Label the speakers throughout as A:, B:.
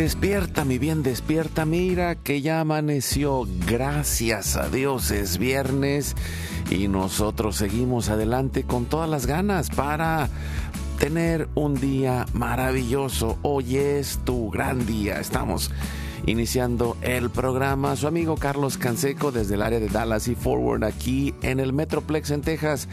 A: Despierta, mi bien, despierta. Mira que ya amaneció. Gracias a Dios es viernes y nosotros seguimos adelante con todas las ganas para tener un día maravilloso. Hoy es tu gran día. Estamos iniciando el programa. Su amigo Carlos Canseco desde el área de Dallas y Forward aquí en el Metroplex en Texas.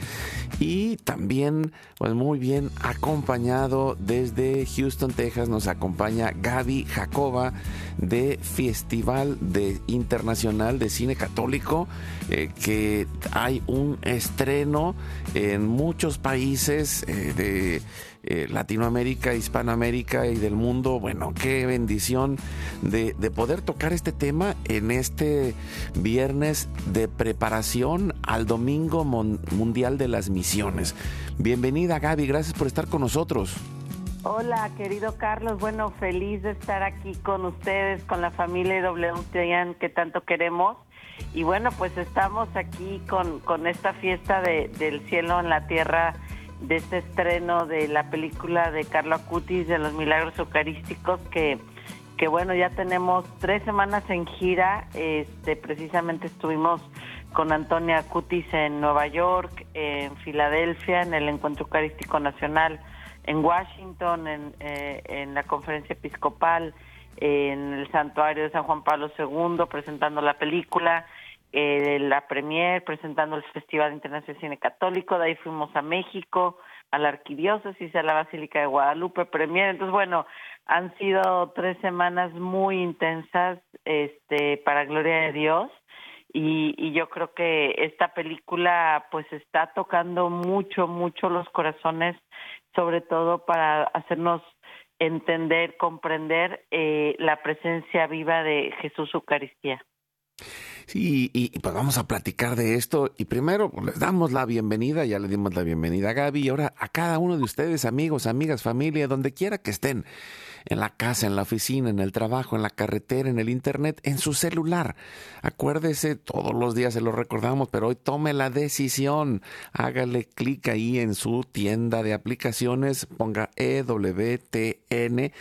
A: Y también, pues muy bien acompañado desde Houston, Texas, nos acompaña Gaby Jacoba de Festival de Internacional de Cine Católico, eh, que hay un estreno en muchos países eh, de eh, Latinoamérica, Hispanoamérica y del mundo. Bueno, qué bendición de, de, poder tocar este tema en este viernes de preparación al Domingo Mundial de las Misiones. Bienvenida Gaby, gracias por estar con nosotros.
B: Hola, querido Carlos. Bueno, feliz de estar aquí con ustedes, con la familia WTN que tanto queremos. Y bueno, pues estamos aquí con, con esta fiesta de, del cielo en la tierra, de este estreno de la película de Carlo Acutis de los Milagros Eucarísticos, que, que bueno, ya tenemos tres semanas en gira. Este, precisamente estuvimos con Antonia Acutis en Nueva York, en Filadelfia, en el Encuentro Eucarístico Nacional en Washington, en, eh, en la conferencia episcopal, en el santuario de San Juan Pablo II, presentando la película, eh, la premier, presentando el Festival Internacional de Cine Católico, de ahí fuimos a México, a la Arquidiócesis, a la Basílica de Guadalupe, premier. Entonces, bueno, han sido tres semanas muy intensas este, para gloria de Dios. Y, y, yo creo que esta película pues está tocando mucho, mucho los corazones sobre todo para hacernos entender, comprender eh, la presencia viva de Jesús Eucaristía.
A: Sí, y, pues vamos a platicar de esto. Y primero pues, les damos la bienvenida, ya le dimos la bienvenida a Gaby, y ahora a cada uno de ustedes, amigos, amigas, familia, donde quiera que estén en la casa, en la oficina, en el trabajo, en la carretera, en el internet, en su celular. Acuérdese, todos los días se lo recordamos, pero hoy tome la decisión. Hágale clic ahí en su tienda de aplicaciones, ponga EWTN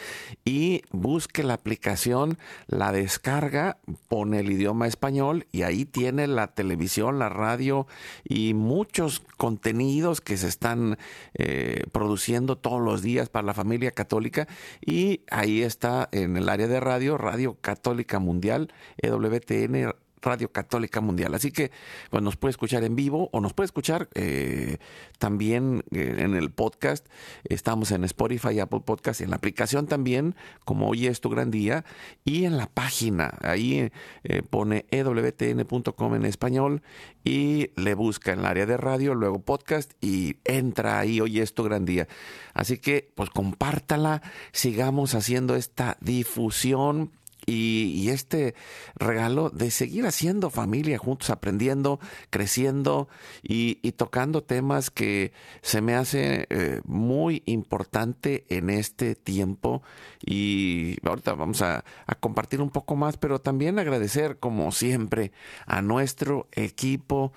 A: y busque la aplicación, la descarga, pone el idioma español y ahí tiene la televisión, la radio y muchos contenidos que se están eh, produciendo todos los días para la familia católica. Y ahí está en el área de radio, Radio Católica Mundial, EWTN Radio Católica Mundial. Así que pues, nos puede escuchar en vivo o nos puede escuchar eh, también eh, en el podcast. Estamos en Spotify, Apple Podcast, en la aplicación también, como hoy es tu gran día, y en la página. Ahí eh, pone ewtn.com en español y le busca en el área de radio, luego podcast y entra ahí, hoy es tu gran día. Así que pues compártala, sigamos haciendo esta difusión y, este regalo de seguir haciendo familia juntos, aprendiendo, creciendo y, tocando temas que se me hace eh, muy importante en este tiempo. Y ahorita vamos a, compartir un poco más, pero también agradecer, como siempre, a nuestro equipo.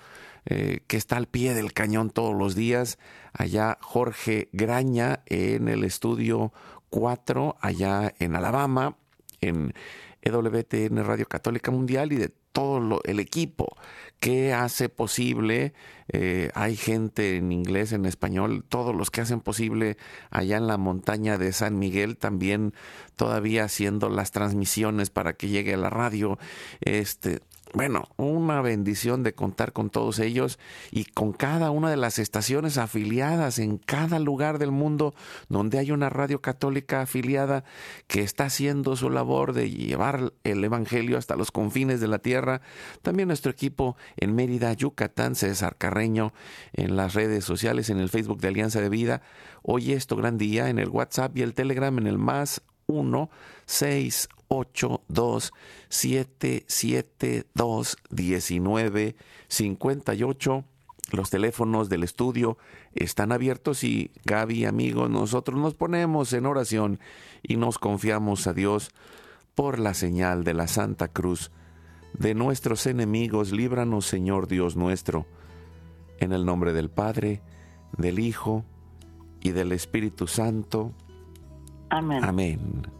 A: Eh, que está al pie del cañón todos los días. Allá Jorge Graña en el estudio 4, allá en Alabama en EWTN Radio Católica Mundial y de todo el equipo. Que hace posible, eh, hay gente en inglés, en español, todos los que hacen posible allá en la montaña de San Miguel, también todavía haciendo las transmisiones para que llegue a la radio, este, bueno, una bendición de contar con todos ellos y con cada una de las estaciones afiliadas en cada lugar del mundo donde hay una radio católica afiliada que está haciendo su labor de llevar el Evangelio hasta los confines de la tierra. También nuestro equipo en Mérida, Yucatán, César Carreño, en las redes sociales, en el Facebook de Alianza de Vida. Hoy esto gran día en el WhatsApp y el Telegram en el más 1 6 8 2 7 7 2 19 58. Los teléfonos del estudio están abiertos y Gaby, amigos, nosotros nos ponemos en oración y nos confiamos a Dios por la señal de la Santa Cruz. De nuestros enemigos, líbranos, Señor Dios nuestro. En el nombre del Padre, del Hijo y del Espíritu Santo.
B: Amén.
A: Amén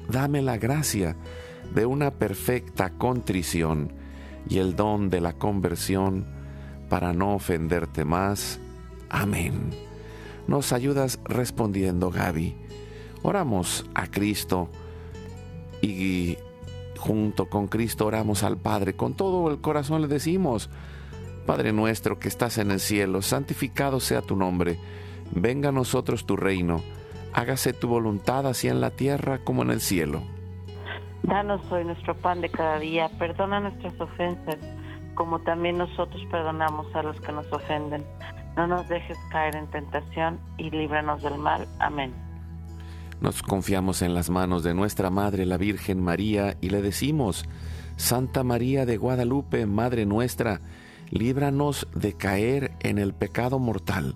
A: dame la gracia de una perfecta contrición y el don de la conversión para no ofenderte más. Amén. Nos ayudas respondiendo, Gaby. Oramos a Cristo y junto con Cristo oramos al Padre. Con todo el corazón le decimos, Padre nuestro que estás en el cielo, santificado sea tu nombre. Venga a nosotros tu reino hágase tu voluntad así en la tierra como en el cielo.
B: Danos hoy nuestro pan de cada día, perdona nuestras ofensas, como también nosotros perdonamos a los que nos ofenden. No nos dejes caer en tentación y líbranos del mal. Amén.
A: Nos confiamos en las manos de nuestra Madre, la Virgen María, y le decimos, Santa María de Guadalupe, Madre nuestra, líbranos de caer en el pecado mortal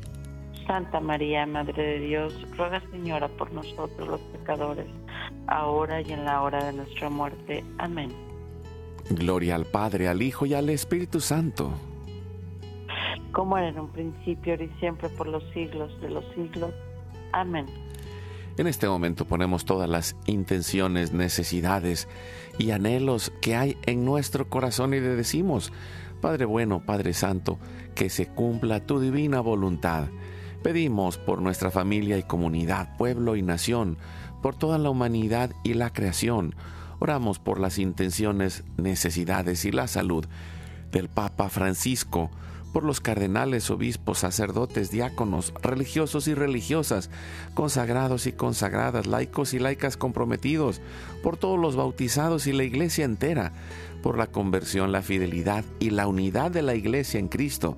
B: Santa María, Madre de Dios, ruega Señora por nosotros los pecadores, ahora y en la hora de nuestra muerte. Amén.
A: Gloria al Padre, al Hijo y al Espíritu Santo.
B: Como era en un principio, ahora y siempre, por los siglos de los siglos. Amén.
A: En este momento ponemos todas las intenciones, necesidades y anhelos que hay en nuestro corazón y le decimos, Padre bueno, Padre Santo, que se cumpla tu divina voluntad Pedimos por nuestra familia y comunidad, pueblo y nación, por toda la humanidad y la creación. Oramos por las intenciones, necesidades y la salud del Papa Francisco, por los cardenales, obispos, sacerdotes, diáconos, religiosos y religiosas, consagrados y consagradas, laicos y laicas comprometidos, por todos los bautizados y la iglesia entera, por la conversión, la fidelidad y la unidad de la iglesia en Cristo,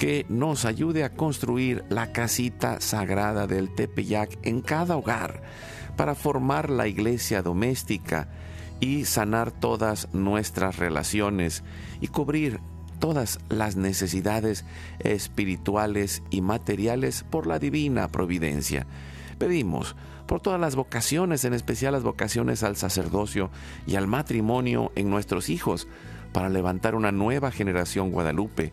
A: que nos ayude a construir la casita sagrada del Tepeyac en cada hogar para formar la iglesia doméstica y sanar todas nuestras relaciones y cubrir todas las necesidades espirituales y materiales por la divina providencia. Pedimos por todas las vocaciones, en especial las vocaciones al sacerdocio y al matrimonio en nuestros hijos, para levantar una nueva generación guadalupe.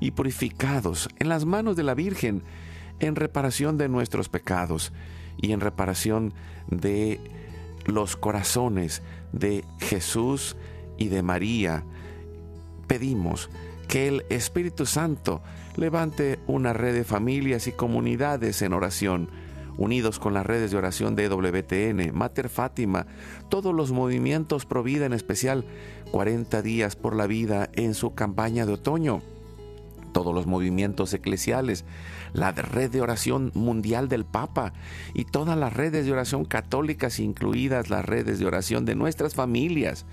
A: y purificados en las manos de la Virgen en reparación de nuestros pecados y en reparación de los corazones de Jesús y de María. Pedimos que el Espíritu Santo levante una red de familias y comunidades en oración unidos con las redes de oración de WTN, Mater Fátima, todos los movimientos Provida en especial 40 días por la vida en su campaña de otoño, todos los movimientos eclesiales, la red de oración mundial del Papa y todas las redes de oración católicas, incluidas las redes de oración de nuestras familias.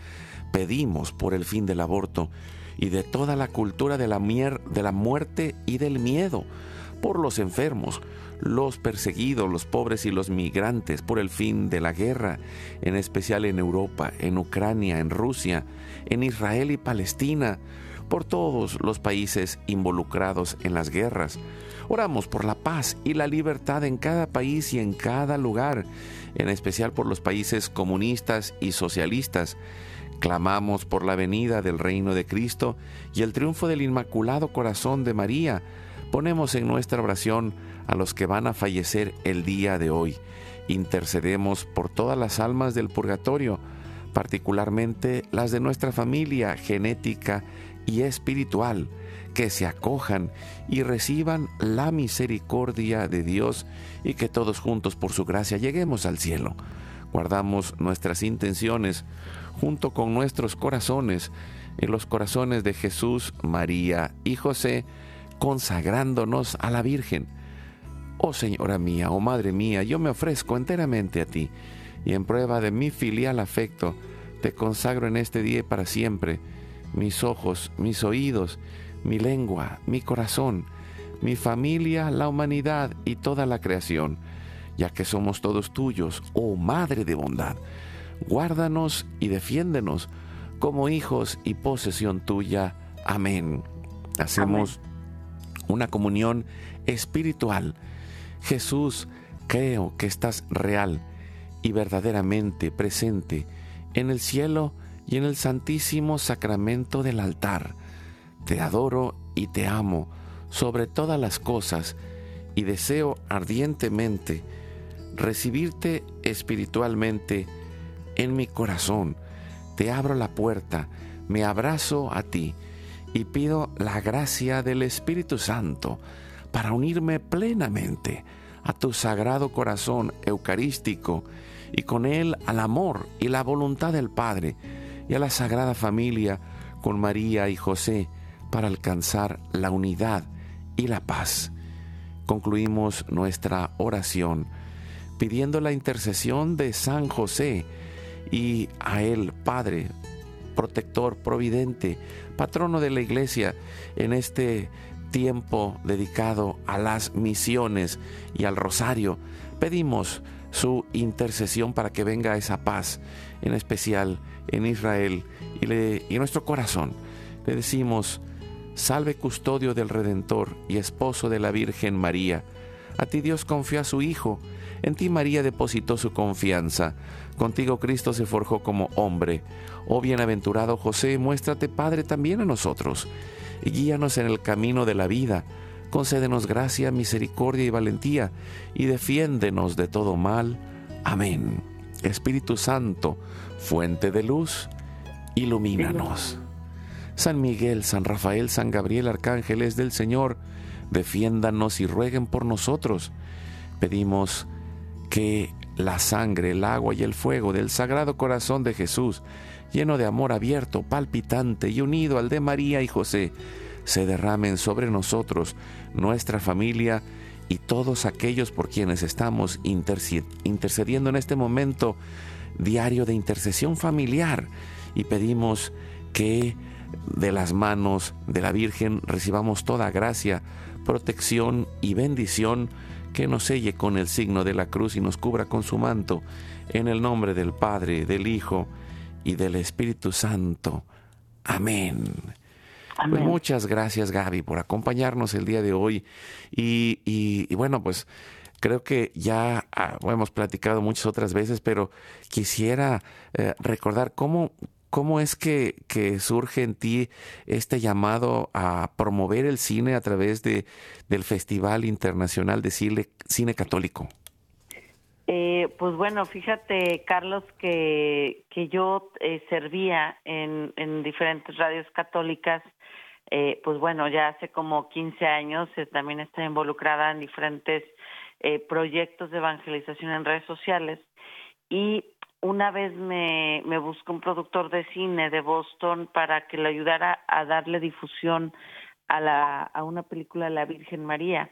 A: Pedimos por el fin del aborto y de toda la cultura de la, de la muerte y del miedo, por los enfermos, los perseguidos, los pobres y los migrantes por el fin de la guerra, en especial en Europa, en Ucrania, en Rusia, en Israel y Palestina, por todos los países involucrados en las guerras. Oramos por la paz y la libertad en cada país y en cada lugar, en especial por los países comunistas y socialistas. Clamamos por la venida del reino de Cristo y el triunfo del Inmaculado Corazón de María. Ponemos en nuestra oración a los que van a fallecer el día de hoy. Intercedemos por todas las almas del purgatorio, particularmente las de nuestra familia genética y espiritual, que se acojan y reciban la misericordia de Dios y que todos juntos por su gracia lleguemos al cielo. Guardamos nuestras intenciones junto con nuestros corazones en los corazones de Jesús, María y José, consagrándonos a la Virgen Oh Señora mía, oh Madre mía, yo me ofrezco enteramente a ti, y en prueba de mi filial afecto, te consagro en este día y para siempre mis ojos, mis oídos, mi lengua, mi corazón, mi familia, la humanidad y toda la creación, ya que somos todos tuyos, oh Madre de bondad. Guárdanos y defiéndenos como hijos y posesión tuya. Amén. Hacemos una comunión espiritual Jesús, creo que estás real y verdaderamente presente en el cielo y en el santísimo sacramento del altar. Te adoro y te amo sobre todas las cosas y deseo ardientemente recibirte espiritualmente en mi corazón. Te abro la puerta, me abrazo a ti y pido la gracia del Espíritu Santo para unirme plenamente a tu sagrado corazón eucarístico y con él al amor y la voluntad del Padre y a la Sagrada Familia con María y José para alcanzar la unidad y la paz. Concluimos nuestra oración pidiendo la intercesión de San José y a él, Padre, protector, providente, patrono de la iglesia en este tiempo dedicado a las misiones y al rosario, pedimos su intercesión para que venga esa paz, en especial en Israel y, en nuestro corazón. Le decimos, salve custodio del Redentor y esposo de la Virgen María. A ti Dios confió a su Hijo, en ti María depositó su confianza, contigo Cristo se forjó como hombre. Oh bienaventurado José, muéstrate Padre también a nosotros y guíanos en el camino de la vida. Concédenos gracia, misericordia y valentía, y defiéndenos de todo mal. Amén. Espíritu Santo, fuente de luz, ilumínanos. San Miguel, San Rafael, San Gabriel, arcángeles del Señor, defiéndanos y rueguen por nosotros. Pedimos que la sangre, el agua y el fuego del Sagrado Corazón de Jesús, lleno de amor abierto, palpitante y unido al de María y José, se derramen sobre nosotros, nuestra familia y todos aquellos por quienes estamos intercediendo en este momento diario de intercesión familiar y pedimos que de las manos de la Virgen recibamos toda gracia, protección y bendición que nos selle con el signo de la cruz y nos cubra con su manto, en el nombre del Padre, del Hijo y del Espíritu Santo. Amén. Pues muchas gracias Gaby por acompañarnos el día de hoy y, y, bueno, pues creo que ya ah, hemos platicado muchas otras veces, pero quisiera eh, recordar cómo, ¿Cómo es que, surge en ti este llamado a promover el cine a través de, del Festival Internacional de Cine, Católico?
B: Eh, pues bueno, fíjate, Carlos, que, que yo eh, servía en, en, diferentes radios católicas, eh, pues bueno, ya hace como 15 años, también estoy involucrada en diferentes proyectos de evangelización en redes sociales y una vez me, buscó un productor de cine de Boston para que le ayudara a darle difusión a, la, una película de la Virgen María,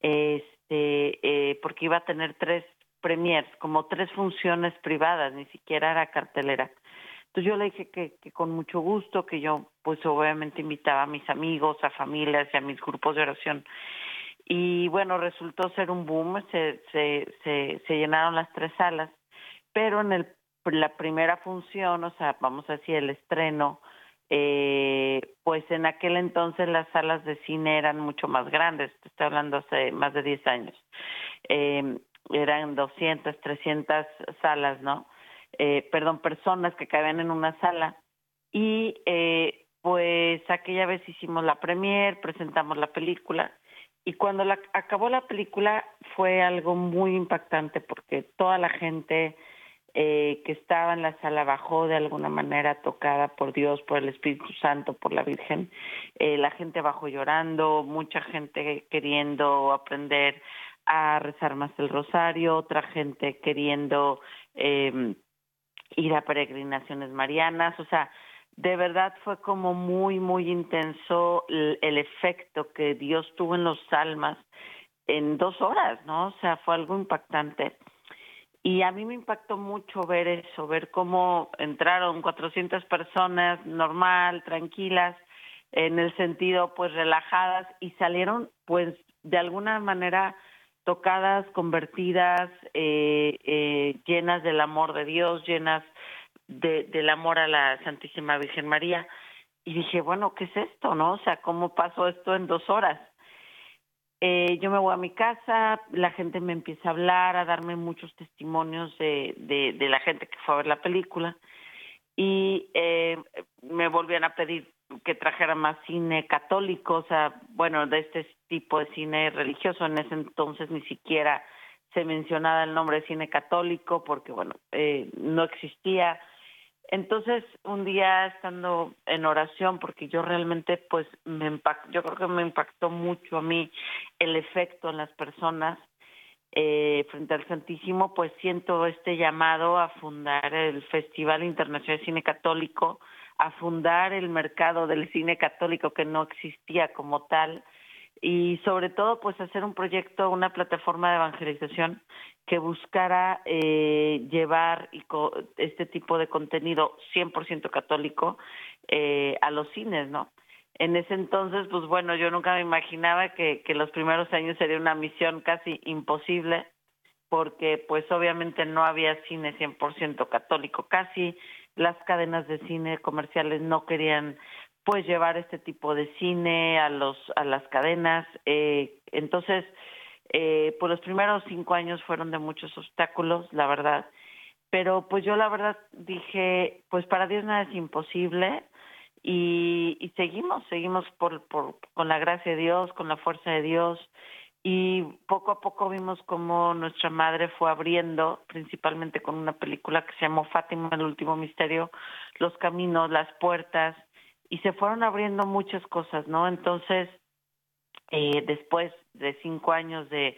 B: este, eh, porque iba a tener tres premiers, como tres funciones privadas, ni siquiera era cartelera. Entonces yo le dije que, que con mucho gusto, que yo pues obviamente invitaba a mis amigos, a familias y a mis grupos de oración. Y bueno, resultó ser un boom, se, se, se, llenaron las tres salas pero en el, la primera función, o sea, vamos a decir el estreno, eh, pues en aquel entonces las salas de cine eran mucho más grandes, estoy hablando hace más de 10 años, eh, eran 200, 300 salas, ¿no? Eh, perdón, personas que cabían en una sala y eh, pues aquella vez hicimos la premier, presentamos la película y cuando la, acabó la película fue algo muy impactante porque toda la gente eh, que estaba en la sala bajó de alguna manera tocada por Dios, por el Espíritu Santo, por la Virgen. Eh, la gente bajó llorando, mucha gente queriendo aprender a rezar más el rosario, otra gente queriendo eh, ir a peregrinaciones marianas, o sea, de verdad fue como muy, muy intenso el, el efecto que Dios tuvo en los almas en dos horas, ¿no? O sea, fue algo impactante. Y a mí me impactó mucho ver eso, ver cómo entraron 400 personas normal, tranquilas, en el sentido pues relajadas y salieron pues de alguna manera tocadas, convertidas, eh, eh, llenas del amor de Dios, llenas de, del amor a la Santísima Virgen María. Y dije, bueno, ¿qué es esto, no? O sea, ¿cómo pasó esto en dos horas? Eh, yo me voy a mi casa, la gente me empieza a hablar, a darme muchos testimonios de, de, de la gente que fue a ver la película y eh, me volvían a pedir que trajera más cine católico, o sea, bueno, de este tipo de cine religioso. En ese entonces ni siquiera se mencionaba el nombre de cine católico porque, bueno, eh, no existía entonces, un día estando en oración, porque yo realmente, pues, me impactó, yo creo que me impactó mucho a mí el efecto en las personas eh, frente al Santísimo, pues siento este llamado a fundar el Festival Internacional de Cine Católico, a fundar el mercado del cine católico que no existía como tal, y sobre todo pues hacer un proyecto, una plataforma de evangelización que buscara eh, llevar este tipo de contenido 100% católico eh, a los cines, ¿no? En ese entonces, pues bueno, yo nunca me imaginaba que, que los primeros años sería una misión casi imposible, porque pues obviamente no había cine 100% católico, casi las cadenas de cine comerciales no querían pues llevar este tipo de cine a los a las cadenas eh, entonces eh, pues los primeros cinco años fueron de muchos obstáculos la verdad pero pues yo la verdad dije pues para Dios nada es imposible y, y seguimos seguimos por, por con la gracia de Dios con la fuerza de Dios y poco a poco vimos cómo nuestra madre fue abriendo, principalmente con una película que se llamó Fátima, el último misterio, los caminos, las puertas, y se fueron abriendo muchas cosas, ¿no? Entonces, eh, después de cinco años de,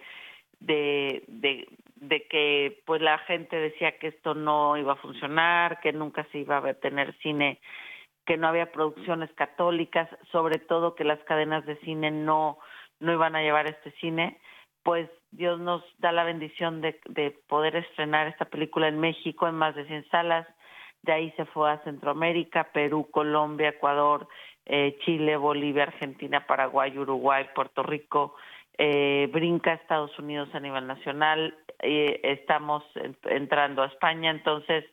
B: de, de, que pues la gente decía que esto no iba a funcionar, que nunca se iba a tener cine, que no había producciones católicas, sobre todo que las cadenas de cine no, no iban a llevar este cine, pues Dios nos da la bendición de, de poder estrenar esta película en México en más de 100 salas, de ahí se fue a Centroamérica, Perú, Colombia, Ecuador, eh, Chile, Bolivia, Argentina, Paraguay, Uruguay, Puerto Rico, eh, brinca a Estados Unidos a nivel nacional, eh, estamos entrando a España, entonces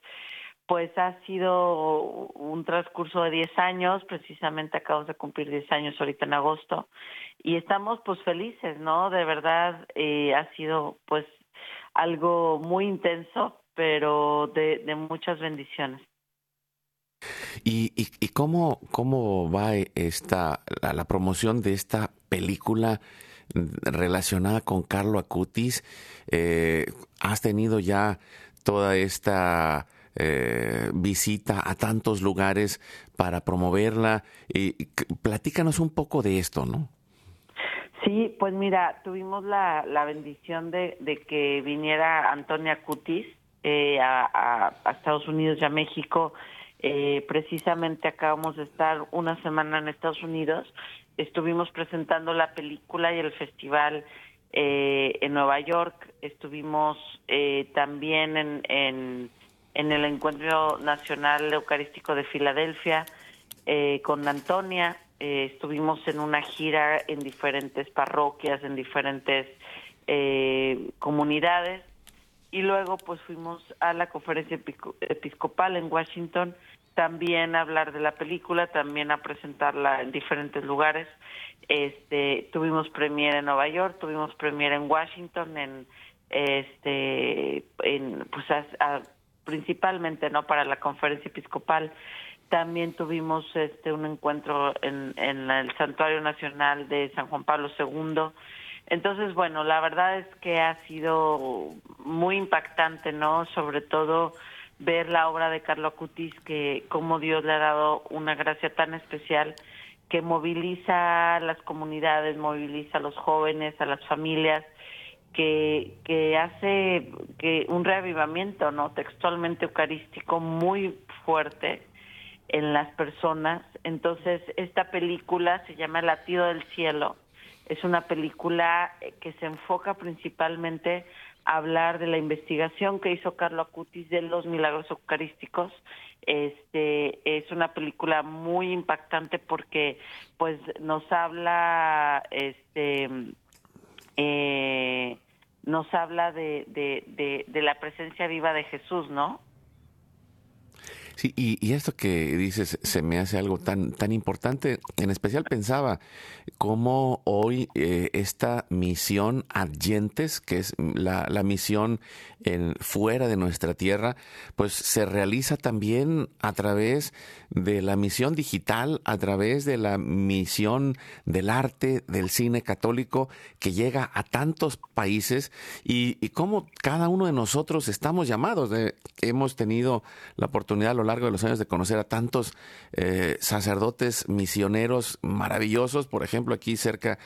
B: pues ha sido un transcurso de 10 años, precisamente acabamos de cumplir 10 años ahorita en agosto, y estamos pues felices, ¿no? De verdad eh, ha sido pues algo muy intenso, pero de, muchas bendiciones.
A: ¿Y, y, y cómo, cómo va esta, la, la, promoción de esta película relacionada con Carlo Acutis? Eh, ¿Has tenido ya toda esta eh, visita a tantos lugares para promoverla? Y, platícanos un poco de esto, ¿no?
B: Sí, pues mira, tuvimos la, la bendición de, de, que viniera Antonia Cutis eh, a, Estados Unidos y a México. Eh, precisamente acabamos de estar una semana en Estados Unidos. Estuvimos presentando la película y el festival eh, en Nueva York. Estuvimos eh, también en, en, el Encuentro Nacional Eucarístico de Filadelfia eh, con Antonia. Eh, estuvimos en una gira en diferentes parroquias, en diferentes eh, comunidades. Y luego pues fuimos a la conferencia episcopal en Washington también a hablar de la película, también a presentarla en diferentes lugares. Este, tuvimos premier en Nueva York, tuvimos premier en Washington, en este, en, pues a, a, principalmente no para la conferencia episcopal. También tuvimos este un encuentro en, el Santuario Nacional de San Juan Pablo II. Entonces, bueno, la verdad es que ha sido muy impactante, ¿no? Sobre todo ver la obra de Carlo Acutis, que como Dios le ha dado una gracia tan especial que moviliza a las comunidades, moviliza a los jóvenes, a las familias, que, que hace que un reavivamiento no textualmente eucarístico muy fuerte en las personas. Entonces, esta película se llama El latido del cielo. Es una película que se enfoca principalmente hablar de la investigación que hizo Carlo Acutis de los milagros eucarísticos. Este es una película muy impactante porque pues nos habla este eh, nos habla de, de, de, de la presencia viva de Jesús, ¿no?
A: Sí, y, y, esto que dices se me hace algo tan, tan importante. En especial pensaba cómo hoy eh, esta misión Adyentes, que es la, la misión en, fuera de nuestra tierra, pues se realiza también a través de la misión digital, a través de la misión del arte, del cine católico, que llega a tantos países y, y cómo cada uno de nosotros estamos llamados. De, hemos tenido la oportunidad a lo largo de los años de conocer a tantos eh, sacerdotes misioneros maravillosos. Por ejemplo, aquí cerca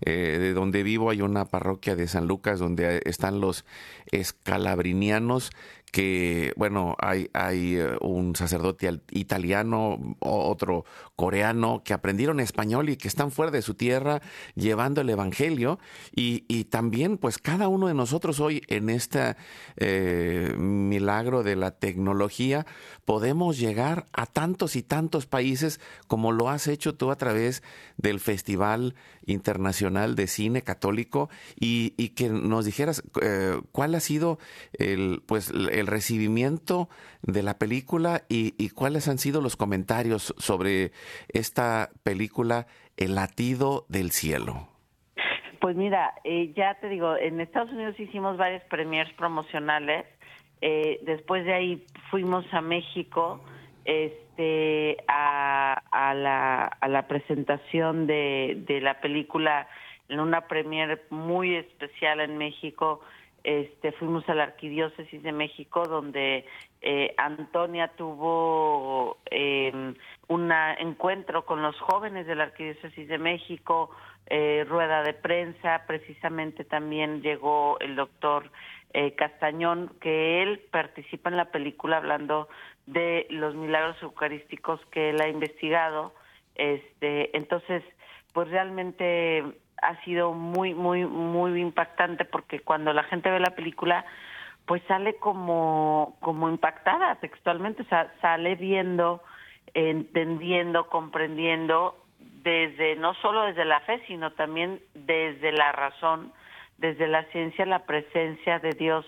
A: eh, de donde vivo hay una parroquia de San Lucas donde están los escalabrinianos que, bueno, hay, hay eh, un sacerdote italiano, otro coreano, que aprendieron español y que están fuera de su tierra llevando el Evangelio. Y, y también, pues, cada uno de nosotros hoy en este eh, milagro de la tecnología, podemos llegar a tantos y tantos países como lo has hecho tú a través del Festival Internacional de Cine Católico y, y que nos dijeras eh, cuál ha sido el, pues, el recibimiento de la película y, y, cuáles han sido los comentarios sobre esta película El latido del cielo.
B: Pues mira, eh, ya te digo, en Estados Unidos hicimos varias premiers promocionales. Eh, después de ahí fuimos a México este, a, a, la, a la presentación de, de la película en una premier muy especial en México este, fuimos a la Arquidiócesis de México, donde eh, Antonia tuvo eh, un encuentro con los jóvenes de la Arquidiócesis de México, eh, rueda de prensa, precisamente también llegó el doctor eh, Castañón, que él participa en la película hablando de los milagros eucarísticos que él ha investigado. Este, entonces, pues realmente ha sido muy, muy, muy impactante porque cuando la gente ve la película, pues sale como, como impactada textualmente, sale viendo, entendiendo, comprendiendo desde, no solo desde la fe, sino también desde la razón, desde la ciencia, la presencia de Dios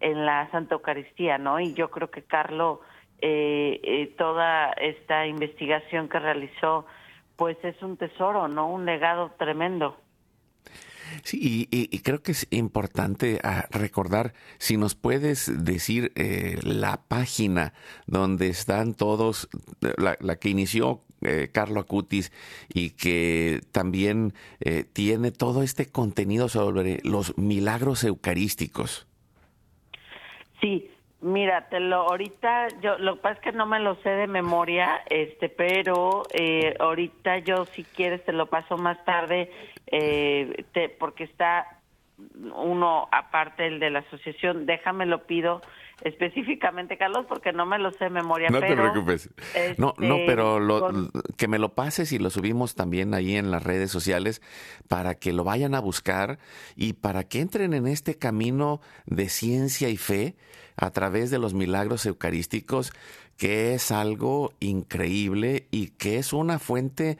B: en la Santa Eucaristía, ¿no? Y yo creo que Carlos, eh, eh, toda esta investigación que realizó, pues es un tesoro, ¿no? Un legado tremendo.
A: Sí, y, creo que es importante ah, recordar, si nos puedes decir eh, la página donde están todos, la, que inició eh, Carlo Acutis y que también eh, tiene todo este contenido sobre los milagros eucarísticos.
B: Sí, Mira, te lo ahorita yo lo que pasa es que no me lo sé de memoria, este, pero eh, ahorita yo si quieres te lo paso más tarde, eh, te, porque está uno aparte el de la asociación, déjame lo pido específicamente, Carlos, porque no me lo sé de memoria.
A: No
B: te
A: preocupes. no, no, este, pero lo, que me lo pases y lo subimos también ahí en las redes sociales para que lo vayan a buscar y para que entren en este camino de ciencia y fe a través de los milagros eucarísticos, que es algo increíble y que es una fuente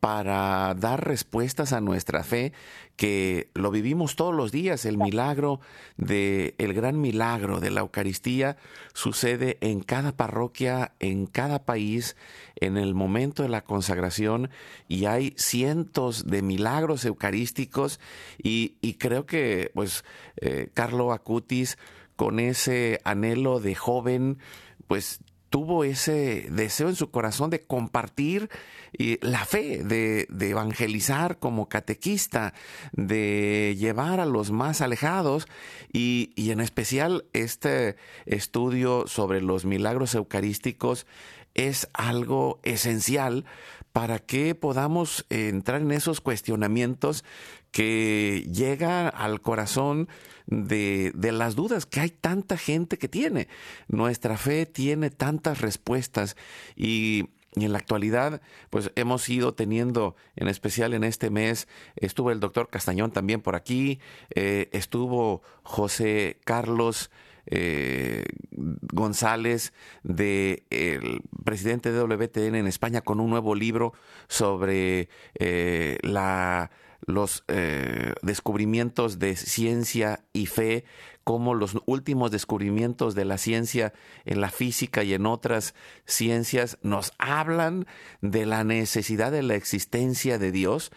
A: para dar respuestas a nuestra fe, que lo vivimos todos los días. El milagro de, el gran milagro de la Eucaristía sucede en cada parroquia, en cada país, en el momento de la consagración, y hay cientos de milagros eucarísticos, y, creo que, pues, eh, Carlo Acutis, con ese anhelo de joven, pues tuvo ese deseo en su corazón de compartir la fe, de, evangelizar como catequista, de llevar a los más alejados y, y en especial este estudio sobre los milagros eucarísticos es algo esencial para que podamos entrar en esos cuestionamientos que llega al corazón de, las dudas que hay tanta gente que tiene. Nuestra fe tiene tantas respuestas y en la actualidad, pues hemos ido teniendo, en especial en este mes, estuvo el doctor Castañón también por aquí, eh, estuvo José Carlos eh, González, de el presidente de WTN en España, con un nuevo libro sobre eh, la los eh, descubrimientos de ciencia y fe, como los últimos descubrimientos de la ciencia en la física y en otras ciencias nos hablan de la necesidad de la existencia de Dios.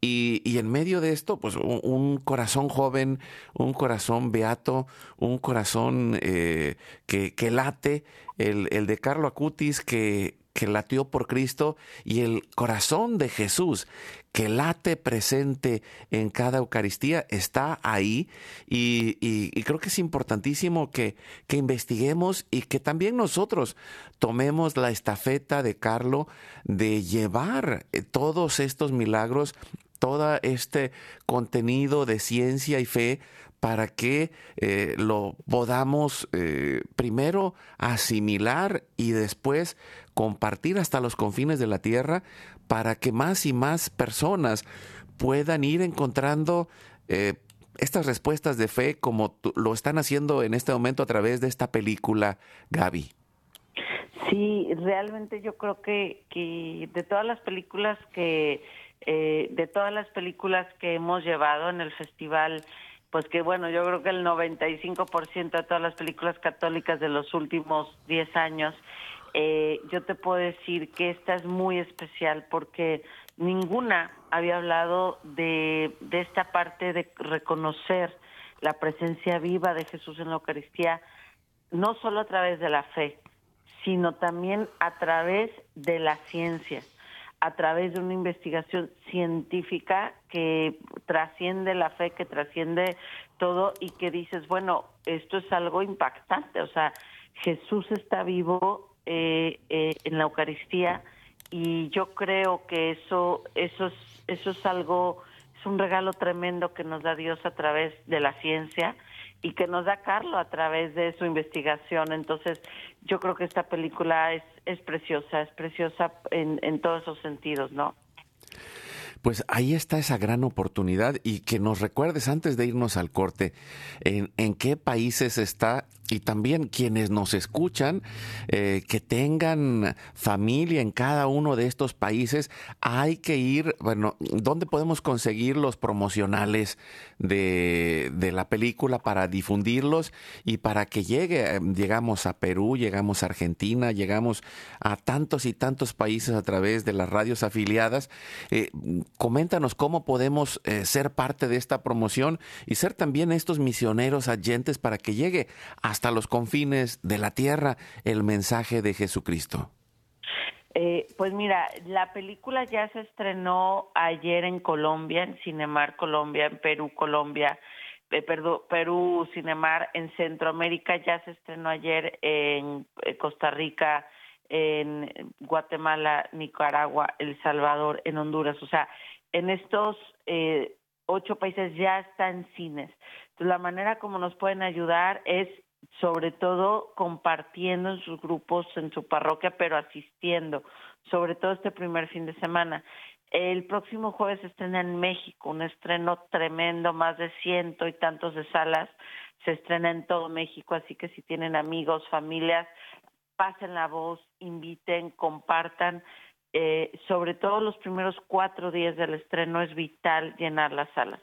A: Y, en medio de esto, pues un, corazón joven, un corazón beato, un corazón eh, que, que, late, el, el de Carlo Acutis que que latió por Cristo y el corazón de Jesús que late presente en cada Eucaristía está ahí y, creo que es importantísimo que, investiguemos y que también nosotros tomemos la estafeta de Carlo de llevar eh, todos estos milagros, todo este contenido de ciencia y fe para que eh, lo podamos eh, primero asimilar y después compartir hasta los confines de la tierra para que más y más personas puedan ir encontrando eh, estas respuestas de fe como lo están haciendo en este momento a través de esta película, Gaby.
B: Sí, realmente yo creo que, que de todas las películas que de todas las películas que hemos llevado en el festival pues que bueno, yo creo que el 95% de todas las películas católicas de los últimos 10 años, eh, yo te puedo decir que esta es muy especial porque ninguna había hablado de, de esta parte de reconocer la presencia viva de Jesús en la Eucaristía, no solo a través de la fe, sino también a través de la ciencia, a través de una investigación científica que trasciende la fe, que trasciende todo y que dices, bueno, esto es algo impactante, o sea, Jesús está vivo eh, eh, en la Eucaristía y yo creo que eso, eso, es, eso es algo, es un regalo tremendo que nos da Dios a través de la ciencia y que nos da Carlo a través de su investigación. Entonces, yo creo que esta película es, es preciosa, es preciosa en, en todos esos sentidos, ¿no?
A: Pues ahí está esa gran oportunidad y que nos recuerdes antes de irnos al corte en, qué países está y también quienes nos escuchan, eh, que tengan familia en cada uno de estos países, hay que ir, bueno, ¿dónde podemos conseguir los promocionales de, de la película para difundirlos y para que llegue? Llegamos a Perú, llegamos a Argentina, llegamos a tantos y tantos países a través de las radios afiliadas. Eh, coméntanos cómo podemos eh, ser parte de esta promoción y ser también estos misioneros agentes para que llegue hasta los confines de la tierra el mensaje de Jesucristo?
B: Eh, pues mira, la película ya se estrenó ayer en Colombia, en Cinemar Colombia, en Perú Colombia, eh, perdón, Perú Cinemar, en Centroamérica ya se estrenó ayer en eh, Costa Rica, en Guatemala, Nicaragua, El Salvador, en Honduras. O sea, en estos eh, ocho países ya está en cines. Entonces, la manera como nos pueden ayudar es sobre todo compartiendo en sus grupos, en su parroquia, pero asistiendo, sobre todo este primer fin de semana. El próximo jueves se estrena en México, un estreno tremendo, más de ciento y tantos de salas, se estrena en todo México, así que si tienen amigos, familias, pasen la voz, inviten, compartan. Eh, sobre todo los primeros cuatro días del estreno es vital llenar las salas.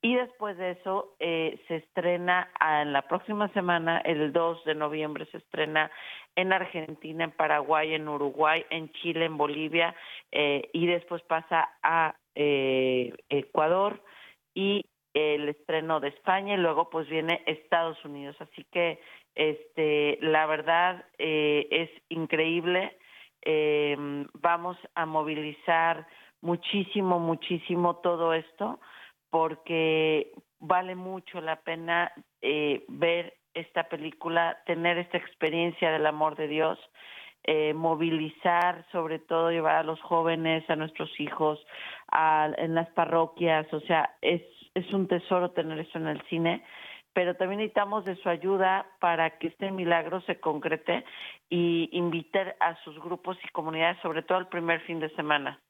B: Y después de eso eh, se estrena en la próxima semana, el 2 de noviembre, se estrena en Argentina, en Paraguay, en Uruguay, en Chile, en Bolivia, eh, y después pasa a Ecuador y el estreno de España y luego pues viene Estados Unidos. Así que este la verdad es increíble. Eh, vamos a movilizar muchísimo, muchísimo todo esto porque vale mucho la pena eh, ver esta película, tener esta experiencia del amor de Dios, eh, movilizar, sobre todo llevar a los jóvenes, a nuestros hijos, a, en las parroquias, o sea, es, es un tesoro tener eso en el cine pero también necesitamos de su ayuda para que este milagro se concrete y invitar a sus grupos y comunidades, sobre todo el primer fin de semana.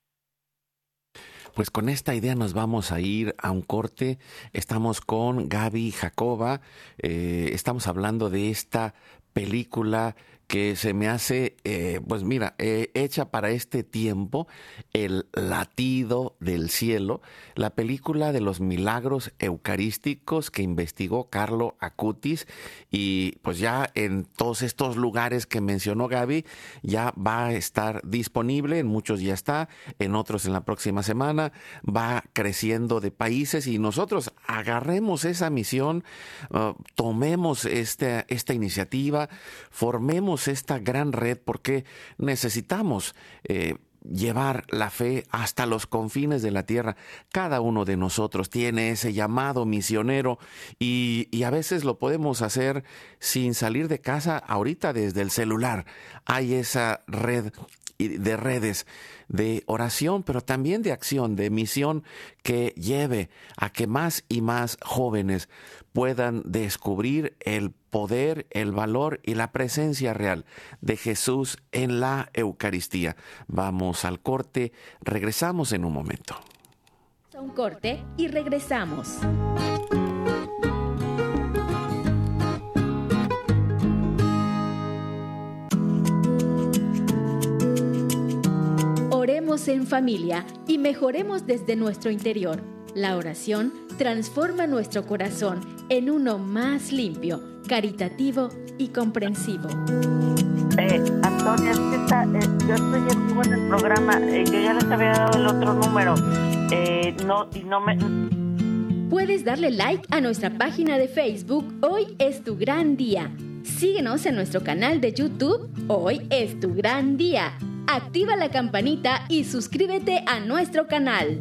A: Pues con esta idea nos vamos a ir a un corte. Estamos con Gaby Jacoba. Eh, estamos hablando de esta película que se me hace, eh, pues mira, eh, hecha para este tiempo, El latido del cielo, la película de los milagros eucarísticos que investigó Carlo Acutis. Y pues ya en todos estos lugares que mencionó Gaby ya va a estar disponible, en muchos ya está, en otros en la próxima semana, va creciendo de países y nosotros agarremos esa misión, uh, tomemos esta, esta iniciativa, formemos esta gran red porque necesitamos eh, llevar la fe hasta los confines de la tierra. Cada uno de nosotros tiene ese llamado misionero y, y, a veces lo podemos hacer sin salir de casa ahorita desde el celular. Hay esa red de redes de oración, pero también de acción, de misión que lleve a que más y más jóvenes puedan descubrir el poder, el valor y la presencia real de Jesús en la Eucaristía. Vamos al corte, regresamos en un momento.
C: Un corte y regresamos. Oremos en familia y mejoremos desde nuestro interior. La oración transforma nuestro corazón en uno más limpio, caritativo y comprensivo.
B: Eh, Antonia, es que está, eh, yo estoy en el programa, eh, yo ya les había dado el otro número, eh, no, y no me...
C: Puedes darle like a nuestra página de Facebook Hoy es tu gran día. Síguenos en nuestro canal de YouTube Hoy es tu gran día activa la campanita y suscríbete a nuestro canal.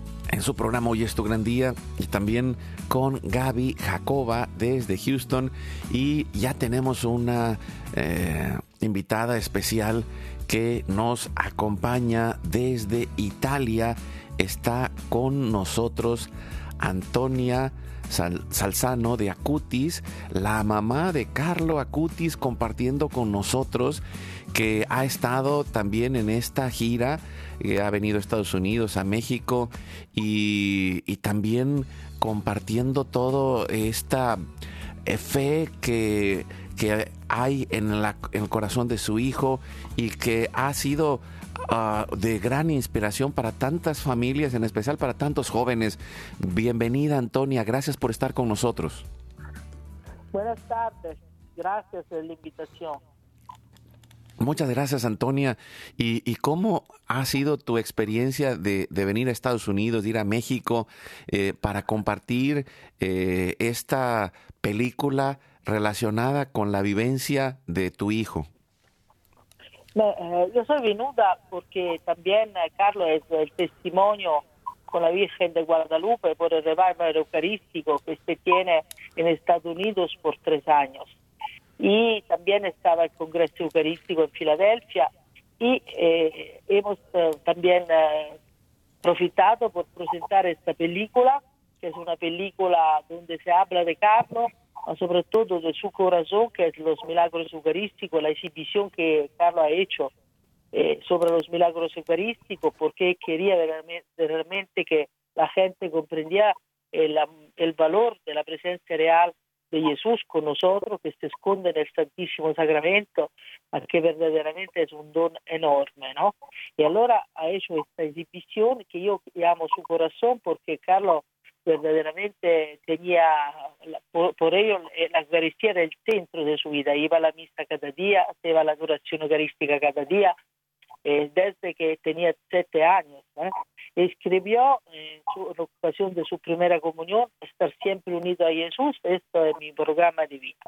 A: en su programa Hoy es tu gran día y también con Gaby Jacoba desde Houston y ya tenemos una eh, invitada especial que nos acompaña desde Italia. Está con nosotros Antonia Salzano de Acutis, la mamá de Carlo Acutis compartiendo con nosotros que ha estado también en esta gira, ha venido a Estados Unidos, a México y, también compartiendo todo esta eh, fe que, que hay en, el corazón de su hijo y que ha sido ah, de gran inspiración para tantas familias, en especial para tantos jóvenes. Bienvenida Antonia, gracias por estar con nosotros.
D: Buenas tardes, gracias por la invitación.
A: Muchas gracias, Antonia. ¿Y, cómo ha sido tu experiencia de, venir a Estados Unidos, de ir a México, eh, para compartir eh, esta película relacionada con la vivencia de tu hijo?
D: Eh, yo soy venuda porque también Carlos es el testimonio con la Virgen de Guadalupe por el revival eucarístico que se tiene en Estados Unidos por tres años. Y también estaba el Congreso Eucarístico en Filadelfia. Y eh, hemos eh, también eh, profitado por presentar esta película, que es una película donde se habla de Carlos, sobre todo de su corazón, que es los milagros eucarísticos, la exhibición que Carlos ha hecho sobre los milagros eucarísticos, porque quería realmente, que la gente comprendiera el, el valor de la presencia real de Jesús con nosotros que se esconde en el Santísimo Sacramento, que verdaderamente es un don enorme, ¿no? Y ahora ha hecho esta exhibición que yo llamo su corazón porque Carlos verdaderamente tenía, por, ello eh, la Eucaristía era el centro de su vida, iba a la misa cada día, hacía la adoración eucarística cada día, eh, desde que tenía siete años. ¿eh? Escribió en, su, ocasión de su primera comunión, estar siempre unido a Jesús, esto es mi programa de vida.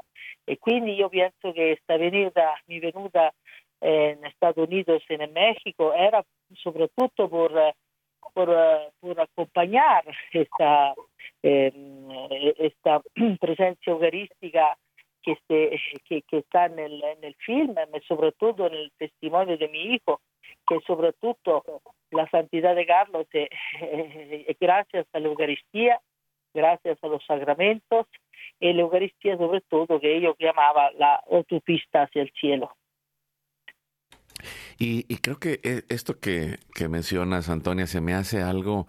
D: Y quindi yo pienso que esta venida, mi venuta en Estados Unidos en México era sobre todo por, por, por acompañar esta, eh, esta presencia eucarística que, se, que, está en el, en el film, sobre todo en el testimonio de mi hijo, que sobre todo la santidad de Carlos es gracias a la Eucaristía, gracias a los sacramentos y la Eucaristía sobre todo que ellos llamaba la autopista hacia el cielo.
A: Y, y creo que eh, esto que, mencionas, Antonia, se me hace algo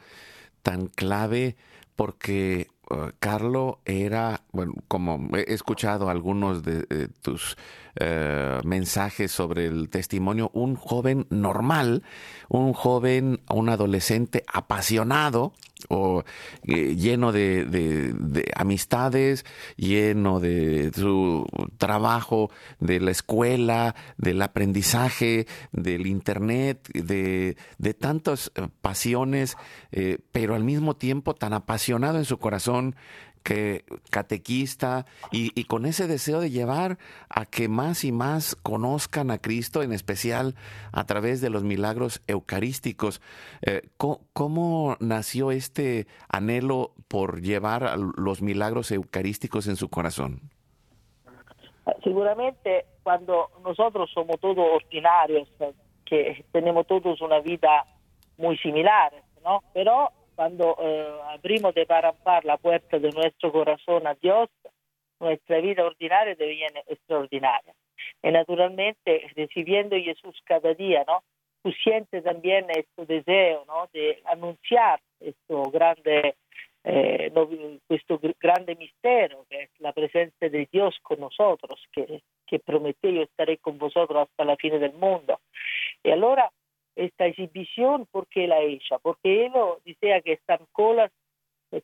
A: tan clave porque uh, Carlo era, bueno, como he escuchado algunos de tus uh, mensajes sobre el testimonio, un joven normal, un joven, un adolescente apasionado o eh, lleno de, de, de, amistades, lleno de su trabajo, de la escuela, del aprendizaje, del internet, de, de tantas eh, pasiones, eh, pero al mismo tiempo tan apasionado en su corazón que catequista y, con ese deseo de llevar a que más y más conozcan a Cristo, en especial a través de los milagros eucarísticos. Eh, ¿cómo, ¿cómo, nació este anhelo por llevar los milagros eucarísticos en su corazón?
D: Seguramente cuando nosotros somos todos ordinarios, que tenemos todos una vida muy similar, ¿no? Pero cuando eh, abrimos de par a par la puerta de nuestro corazón a Dios, nuestra vida ordinaria deviene extraordinaria. Y naturalmente, recibiendo a Jesús cada día, ¿no? Tú sientes también este deseo, ¿no? De anunciar esto grande, eh, questo grande mistero che è la presenza di Dio con nosotros, che, che promette io staré con vosotros hasta la fine del mondo. E allora esta exhibición, ¿por qué la hecha? Porque él decía que están colas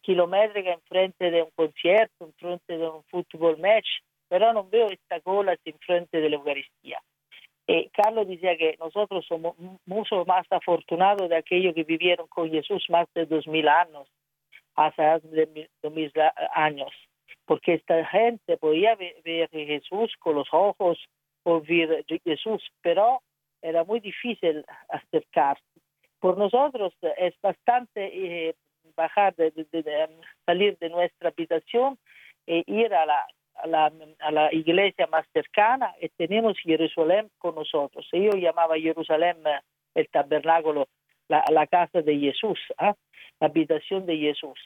D: kilométricas enfrente de un concierto, enfrente de un fútbol match, pero no veo esta cola enfrente de la Eucaristía. Eh, Carlos decía que nosotros somos mucho más afortunados de aquellos que vivieron con Jesús más de dos mil años, hace dos mil años, porque esta gente podía ver a Jesús con los ojos, oír Jesús, pero era muy difícil acercarse. Por nosotros es bastante eh, bajar, de, de, de, salir de nuestra habitación e ir a la, a la, a la iglesia más cercana y tenemos Jerusalén con nosotros. Yo llamaba Jerusalén el tabernáculo, la, la casa de Jesús, ¿eh? la habitación de Jesús.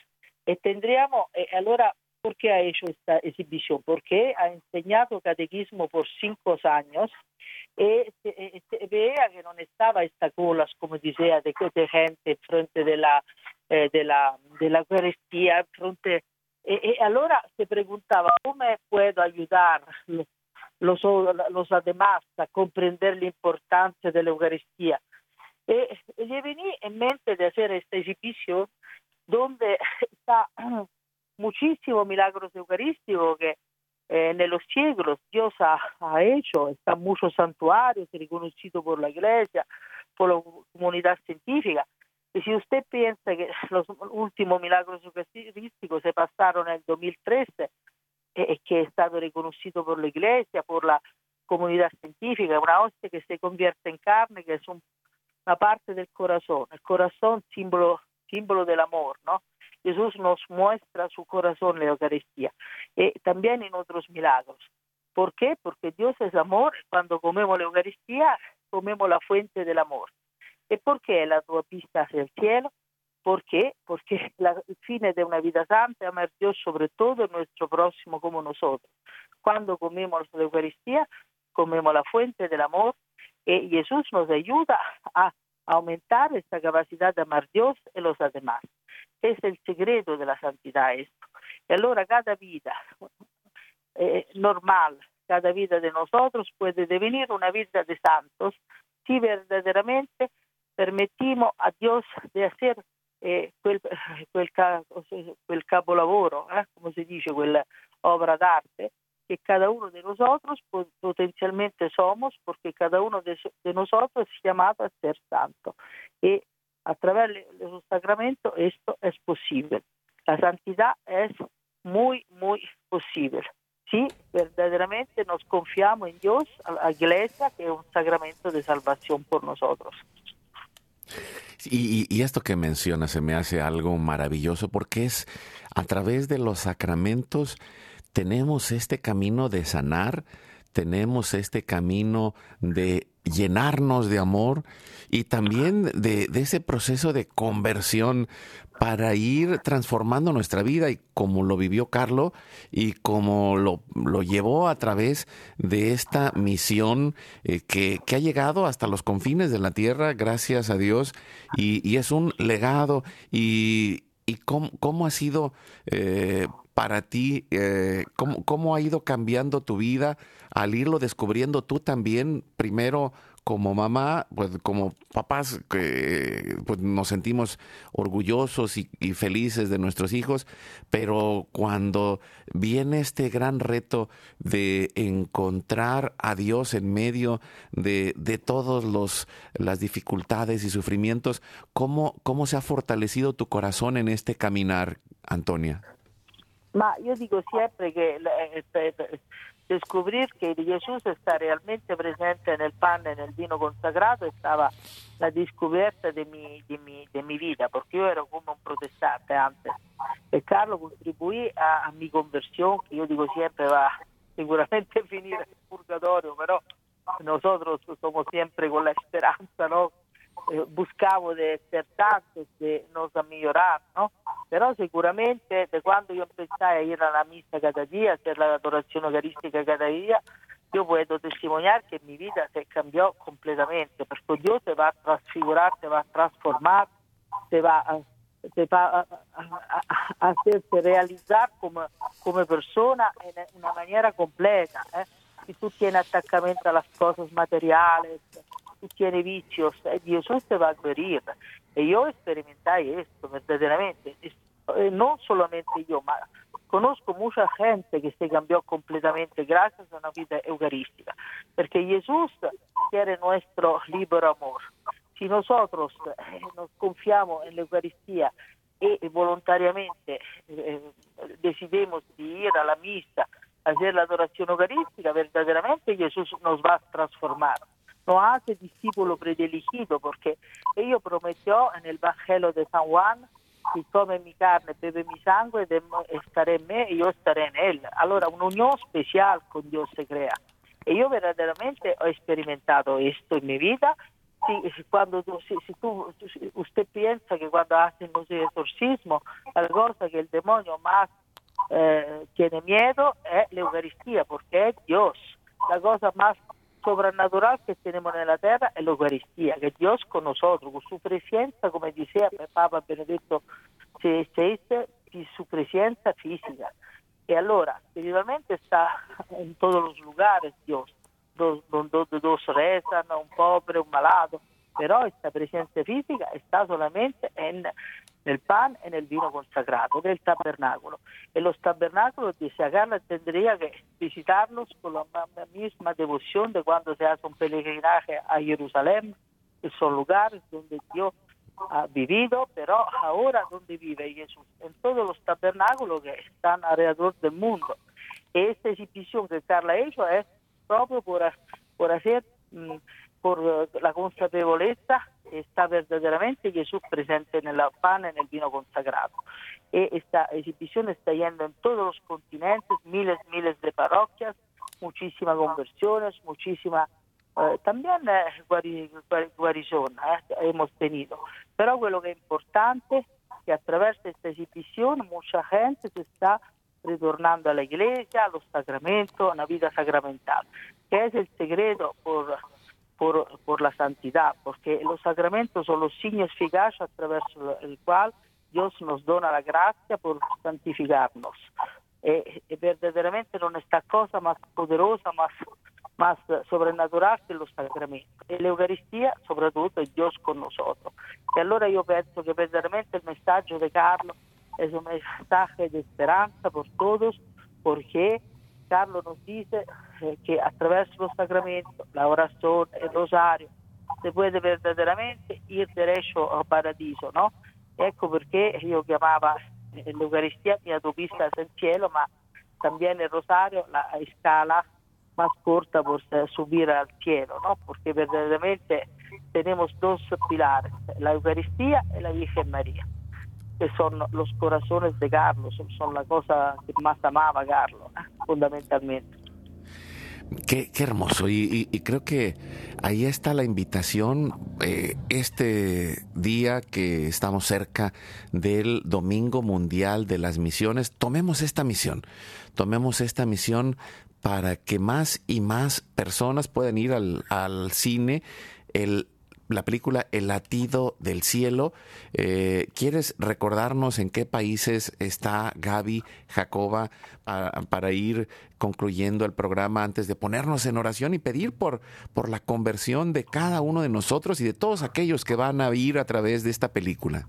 D: Y tendríamos, eh, allora, ¿por qué ha hecho esta exhibición? Porque ha enseñado catequismo por cinco años e, e, e veía que non estaba esta colas, come diceva, de, de gente in fronte della, eh, della, della Eucaristía, fronte, e, e, allora si preguntava come puedo ayudar los, los, demás a comprender l'importanza dell'Eucaristía. E, e gli venì in mente di hacer esta exhibición donde está muchísimo milagros eucarísticos que eh, en los siglos Dios ha, ha, hecho, están muchos santuarios reconocidos por la iglesia, por la comunidad científica. Y si usted piensa que los últimos milagros eucarísticos se pasaron en el 2013, eh, que ha estado reconocido por la iglesia, por la comunidad científica, una hostia que se convierte en carne, es un, una parte del corazón, el corazón símbolo, símbolo del amor, ¿no? Jesús nos muestra su corazón en la Eucaristía y también en otros milagros. ¿Por qué? Porque Dios es amor. Cuando comemos la Eucaristía, comemos la fuente del amor. ¿Y por qué la tua pista hacia el cielo? ¿Por qué? Porque la, el fin de una vida santa es amar a Dios sobre todo nuestro próximo como nosotros. Cuando comemos la Eucaristía, comemos la fuente del amor y Jesús nos ayuda a aumentar esta capacidad de amar a Dios y los demás. Es el secreto de la santidad esto. Y allora cada vida eh, normal, cada vida de nosotros puede devenir una vida de santos si verdaderamente permitimos a Dios de hacer eh, quel, quel, quel capolavoro, eh, come si dice, quella obra d'arte, que cada uno de nosotros potencialmente somos, porque cada uno de, de nosotros es llamado a ser santo. Y a través de los sacramentos esto es posible. La santidad es muy, muy posible. Si verdaderamente nos confiamos en Dios, la iglesia, que es un sacramento de salvación por nosotros.
A: Y, esto que menciona se me hace algo maravilloso porque es a través de los sacramentos tenemos este camino de sanar, tenemos este camino de llenarnos de amor y también de, ese proceso de conversión para ir transformando nuestra vida y como lo vivió Carlos y como lo, lo, llevó a través de esta misión eh, que, que, ha llegado hasta los confines de la tierra, gracias a Dios, y, y es un legado. Y, y cómo, cómo ha sido eh, para ti, eh, cómo, cómo ha ido cambiando tu vida al irlo descubriendo tú también, primero como mamá, pues como papás, pues nos sentimos orgullosos y, felices de nuestros hijos, pero cuando viene este gran reto de encontrar a Dios en medio de, de todas las dificultades y sufrimientos, ¿cómo, ¿cómo se ha fortalecido tu corazón en este caminar, Antonia?
D: Ma io dico sempre che descubrir che Gesù sta realmente presente nel pane e nel vino consacrato è stata la descoperta di mia, vita, perché io ero come un protestante antes. E Carlo contribuì a, a mia conversione, che io dico sempre va sicuramente a finire nel purgatorio, però noi siamo sempre con la speranza, no? Eh, buscavo de ser tantos, de nos a migliorar, ¿no? Pero seguramente de cuando yo empecé a ir a la misa cada día, a hacer la adoración eucarística cada día, yo puedo testimoniar que mi vida se cambió completamente, porque Dios te va a transfigurar, te va a transformar, te va a, te va a, a, a hacerse realizar como, como persona en una manera completa. ¿eh? Si tú tienes attaccamento a las cosas materiales, tiene vicios, Dios te va a morir. Y yo experimenté esto verdaderamente. Eh, no solamente yo, ma conozco mucha gente que se cambió completamente gracias a una vida eucarística, porque Jesús quiere nuestro libre amor. Si nosotros eh, nos confiamos en la Eucaristía y voluntariamente eh, decidimos de ir a la misa, hacer la adoración eucarística, verdaderamente Jesús nos va a transformar no hace discípulo predelegido, porque ellos prometió en el Evangelio de San Juan, si come mi carne, bebe mi sangue, estaré en mí y yo estaré en él. Allora una unión especial con Dios se crea. Y yo verdaderamente he experimentado esto en mi vida. Si, cuando si, si tú, usted piensa que cuando hacen los exorcismos, la cosa que el demonio más eh, tiene miedo es la Eucaristía, porque es Dios. La cosa más sobrenatural que tenemos en la tierra es la Eucaristía, que Dios con nosotros, con su presencia, como decía Papa Benedetto XVI, y su presencia física. Y ahora, espiritualmente está en todos los lugares Dios, donde dos rezan, un pobre, un malado, pero esta presencia física está solamente en el pan en el vino consagrado del tabernáculo. En los tabernáculos, dice Carla, tendría que visitarlos con la misma devoción de cuando se hace un peregrinaje a Jerusalén, que son lugares donde Dios ha vivido, pero ahora donde vive Jesús, en todos los tabernáculos que están alrededor del mundo. Esta exhibición que Carla ha es propio por, por hacer, mm, por la consapevolezza está verdaderamente Jesús presente en el pan, en el vino consagrado. Y esta exhibición está yendo en todos los continentes, miles, miles de parroquias, muchísimas conversiones, muchísima eh, también eh, guarigione eh, hemos tenido. Pero lo que es importante es que a través de esta exhibición mucha gente se está retornando a la iglesia, a los sacramentos, a la vida sacramental, que es el secreto por por, por la santidad, porque los sacramentos son los signos eficaces a través del cual Dios nos dona la gracia por santificarnos. E, e verdaderamente non è sta cosa más poderosa, más, más sobrenatural que los sacramentos. E l'Eucaristia, soprattutto, è Dio con nosotros. E allora io penso che verdaderamente il messaggio di Carlo è un messaggio di speranza per tutti, perché Carlos nos dice eh, que a través de los sacramentos, la oración, el rosario, se puede verdaderamente ir derecho al paradiso, ¿no? Ecco perché io chiamava l'Eucaristia mi autopista hacia el cielo, ma también el rosario la escala más corta por subir al cielo, ¿no? Porque verdaderamente tenemos dos pilares, la Eucaristía y la Virgen María. Que son los corazones de Carlos, son la cosa que más amaba Carlos, fundamentalmente.
A: Qué, qué hermoso y, creo que ahí está la invitación eh, este día que estamos cerca del Domingo Mundial de las Misiones. Tomemos esta misión, tomemos esta misión para que más y más personas puedan ir al, al cine. El la película El latido del cielo. Eh, ¿Quieres recordarnos en qué países está Gaby Jacoba para ir concluyendo el programa antes de ponernos en oración y pedir por, por la conversión de cada uno de nosotros y de todos aquellos que van a ir a través de esta película?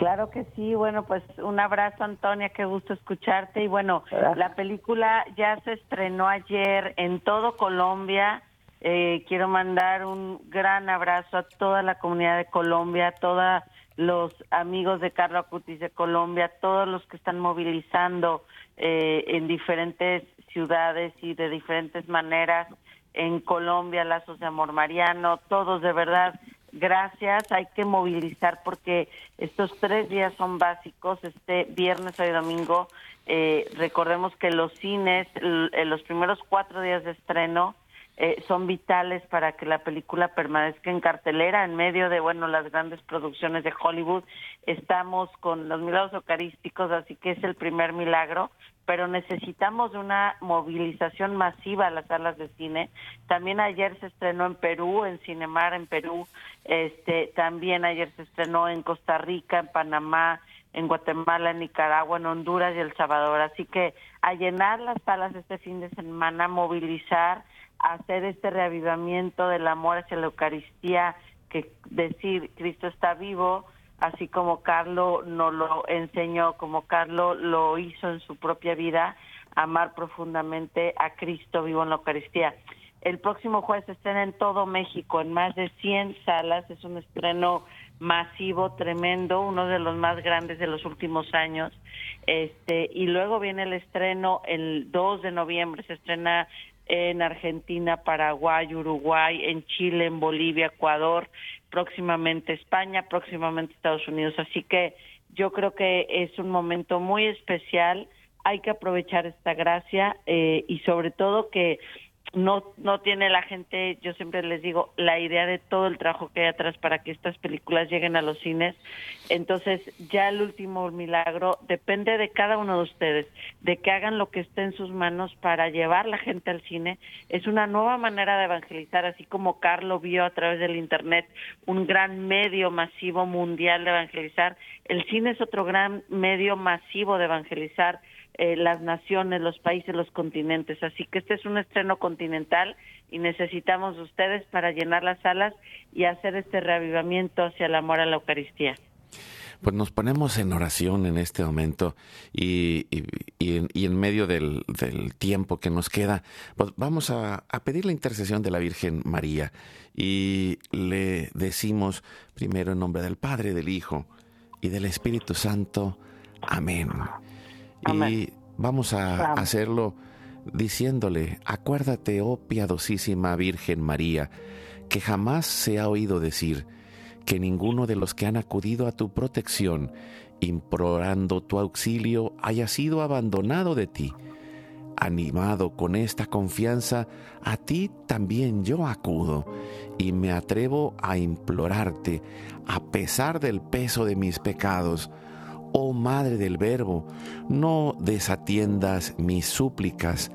B: Claro que sí, bueno, pues un abrazo Antonia, qué gusto escucharte. Y bueno, la película ya se estrenó ayer en todo Colombia, eh, quiero mandar un gran abrazo a toda la comunidad de Colombia, a todos los amigos de Carlos Acutis de Colombia, a todos los que están movilizando eh, en diferentes ciudades y de diferentes maneras en Colombia, Lazos de Amor Mariano, todos de verdad, gracias, hay que movilizar porque estos tres días son básicos, este viernes, hoy domingo, eh, recordemos que los cines, los primeros cuatro días de estreno, eh, son vitales para que la película permanezca en cartelera en medio de bueno las grandes producciones de Hollywood. Estamos con los milagros eucarísticos así que es el primer milagro pero necesitamos una movilización masiva a las salas de cine. También ayer se estrenó en Perú en Cinemar en Perú. Este también ayer se estrenó en Costa Rica en Panamá en Guatemala, en Nicaragua, en Honduras y El Salvador. Así que a llenar las salas este fin de semana, movilizar, hacer este reavivamiento del amor hacia la Eucaristía, que decir Cristo está vivo, así como Carlos nos lo enseñó, como Carlos lo hizo en su propia vida, amar profundamente a Cristo vivo en la Eucaristía. El próximo jueves estrena en todo México, en más de 100 salas, es un estreno masivo, tremendo, uno de los más grandes de los últimos años. Este, y luego viene el estreno el 2 de noviembre, se estrena en Argentina, Paraguay, Uruguay, en Chile, en Bolivia, Ecuador, próximamente España, próximamente Estados Unidos. Así que yo creo que es un momento muy especial. Hay que aprovechar esta gracia eh, y sobre todo que no no tiene la gente, yo siempre les digo, la idea de todo el trabajo que hay atrás para que estas películas lleguen a los cines. Entonces, ya el último milagro depende de cada uno de ustedes, de que hagan lo que esté en sus manos para llevar la gente al cine. Es una nueva manera de evangelizar, así como Carlos vio a través del internet un gran medio masivo mundial de evangelizar. El cine es otro gran medio masivo de evangelizar eh, las naciones, los países, los continentes. Así que este es un estreno continental y necesitamos ustedes para llenar las salas y hacer este reavivamiento hacia el amor a la Eucaristía.
A: Pues nos ponemos en oración en este momento y, en, medio del, tiempo que nos queda, pues vamos a pedir la intercesión de la Virgen María y le decimos primero en nombre del Padre, del Hijo y del Espíritu Santo. Amén. Y vamos a hacerlo diciéndole, acuérdate, oh piadosísima Virgen María, que jamás se ha oído decir que ninguno de los que han acudido a tu protección, implorando tu auxilio, haya sido abandonado de ti. Animado con esta confianza, a ti también yo acudo y me atrevo a implorarte, a pesar del peso de mis pecados, Oh Madre del Verbo, no desatiendas mis súplicas,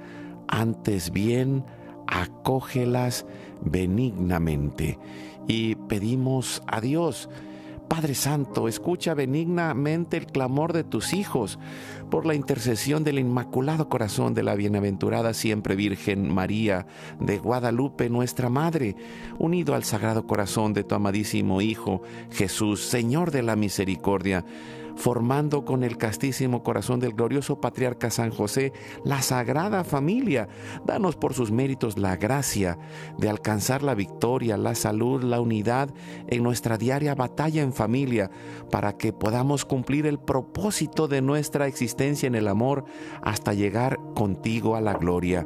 A: antes bien acógelas benignamente. Y pedimos a Dios, Padre Santo, escucha benignamente el clamor de tus hijos por la intercesión del Inmaculado Corazón de la Bienaventurada Siempre Virgen María de Guadalupe, nuestra Madre, unido al Sagrado Corazón de tu amadísimo Hijo Jesús, Señor de la Misericordia formando con el castísimo corazón del glorioso patriarca San José la sagrada familia. Danos por sus méritos la gracia de alcanzar la victoria, la salud, la unidad en nuestra diaria batalla en familia, para que podamos cumplir el propósito de nuestra existencia en el amor hasta llegar contigo a la gloria.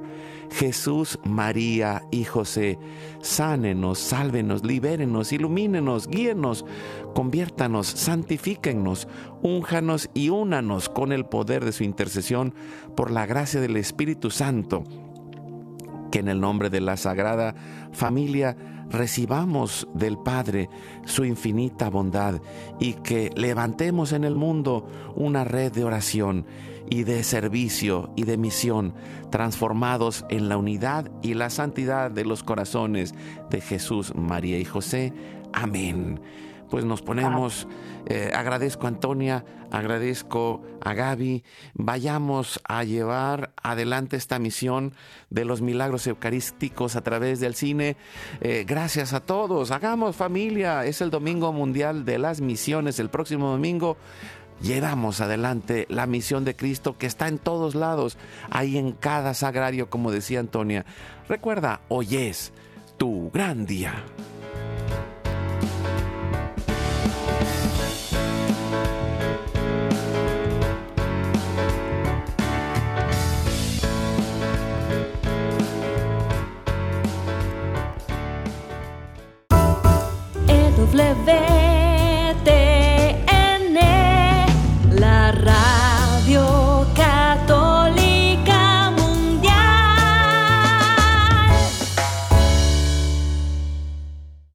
A: Jesús, María y José, sánenos, sálvenos, libérenos, ilumínenos, guíenos, conviértanos, santifíquennos, únjanos y únanos con el poder de su intercesión por la gracia del Espíritu Santo. Que en el nombre de la Sagrada Familia recibamos del Padre su infinita bondad y que levantemos en el mundo una red de oración y de servicio y de misión, transformados en la unidad y la santidad de los corazones de Jesús, María y José. Amén pues nos ponemos, eh, agradezco a Antonia, agradezco a Gaby, vayamos a llevar adelante esta misión de los milagros eucarísticos a través del cine. Eh, gracias a todos, hagamos familia, es el Domingo Mundial de las Misiones, el próximo domingo. Llevamos adelante la misión de Cristo que está en todos lados, ahí en cada sagrario, como decía Antonia. Recuerda, hoy es tu gran día.
C: W